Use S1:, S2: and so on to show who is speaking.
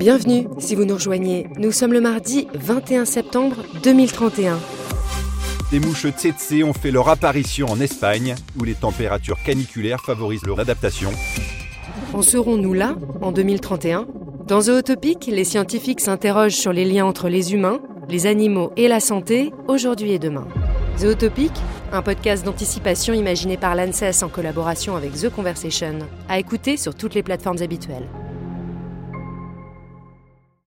S1: Bienvenue si vous nous rejoignez. Nous sommes le mardi 21 septembre 2031.
S2: Les mouches tsetse ont fait leur apparition en Espagne, où les températures caniculaires favorisent leur adaptation.
S1: En serons-nous là, en 2031 Dans Zootopic, les scientifiques s'interrogent sur les liens entre les humains, les animaux et la santé, aujourd'hui et demain. Zootopic, un podcast d'anticipation imaginé par l'ANSES en collaboration avec The Conversation, à écouter sur toutes les plateformes habituelles.